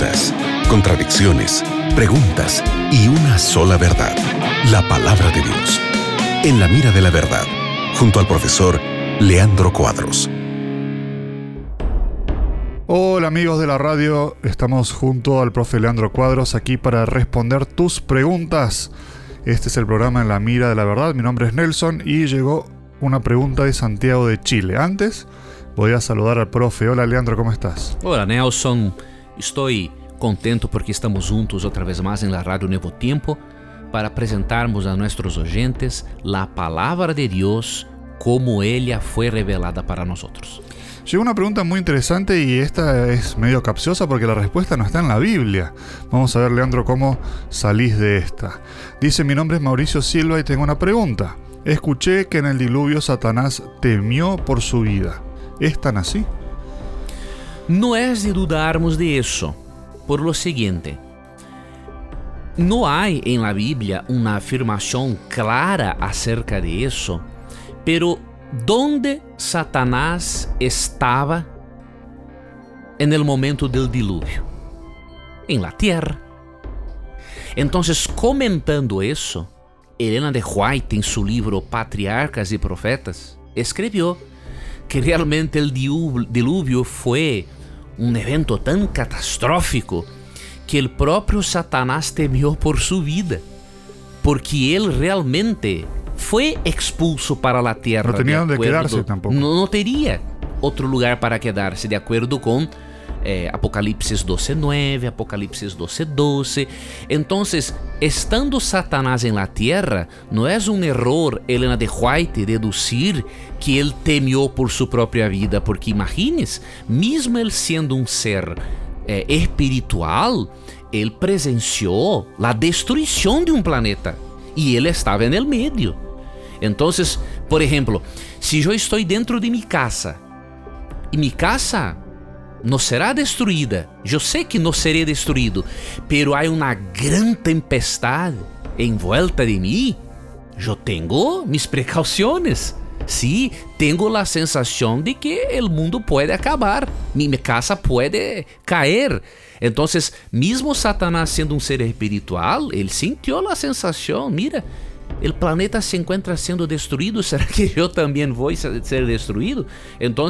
dudas, contradicciones, preguntas y una sola verdad, la palabra de Dios. En la mira de la verdad, junto al profesor Leandro Cuadros. Hola amigos de la radio, estamos junto al profe Leandro Cuadros aquí para responder tus preguntas. Este es el programa En la mira de la verdad, mi nombre es Nelson y llegó una pregunta de Santiago de Chile. Antes voy a saludar al profe. Hola Leandro, ¿cómo estás? Hola Nelson, estoy contento porque estamos juntos otra vez más en la radio Nuevo Tiempo para presentarmos a nuestros oyentes la palabra de Dios como ella fue revelada para nosotros. Llegó una pregunta muy interesante y esta es medio capciosa porque la respuesta no está en la Biblia. Vamos a ver, Leandro, cómo salís de esta. Dice, mi nombre es Mauricio Silva y tengo una pregunta. Escuché que en el diluvio Satanás temió por su vida. ¿Es tan así? No es de dudarmos de eso, por lo siguiente. No hay en la Biblia una afirmación clara acerca de eso, pero ¿dónde Satanás estaba en el momento del diluvio? En la tierra. Entonces, comentando eso, Helena de White, em seu livro Patriarcas e Profetas, escreveu que realmente o dilúvio foi um evento tão catastrófico que o próprio Satanás temeu por sua vida, porque ele realmente foi expulso para a terra. Não tinha onde quedar-se tampouco. Não, não teria outro lugar para quedar-se, de acordo com eh, Apocalipsis 12:9, Apocalipsis 12:12. Então, estando Satanás em la tierra, não é um error Helena de White deducir que ele temió por sua própria vida, porque imagines, mesmo ele sendo um ser eh, espiritual, ele presenciou a destruição de um planeta e ele estava no meio. Então, por exemplo, se eu estou dentro de minha casa e minha casa não será destruída, eu sei que não serei destruído, pero há uma grande tempestade em volta de mim, eu tenho mis precauções. Sí, tenho a sensação de que o mundo pode acabar, minha casa pode cair. Então, mesmo Satanás sendo um ser espiritual, ele sentiu a sensação, mira, o planeta se encontra sendo destruído, será que eu também vou ser destruído? Então,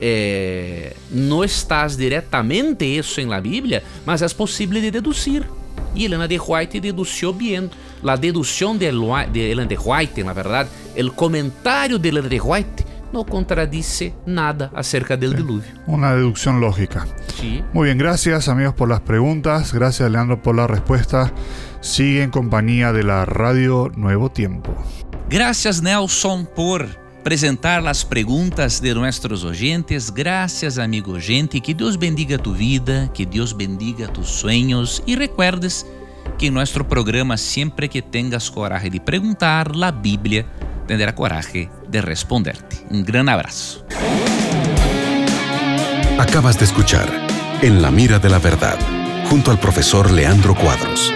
eh, não estás diretamente isso em la Bíblia, mas é possível de deduzir. E Helena de White deduziu bem. A dedução de, de Helena de White, na verdade, o comentário de Helena de White não contradice nada acerca del diluvio. Una deducción lógica. Sí. Muy bien, gracias amigos por las preguntas, gracias Leandro por la respuesta. Sigue en compañía de la radio Nuevo Tiempo. Gracias Nelson por apresentar as perguntas de nossos oyentes. Graças, amigo oyente. Que Deus bendiga tu vida, que Deus bendiga tus sonhos e recuerdes que em nosso programa, sempre que tengas coragem de perguntar, a Bíblia tendrá coragem de responderte. Um grande abraço. Acabas de escuchar En la mira de la verdad, junto al profesor Leandro Cuadros.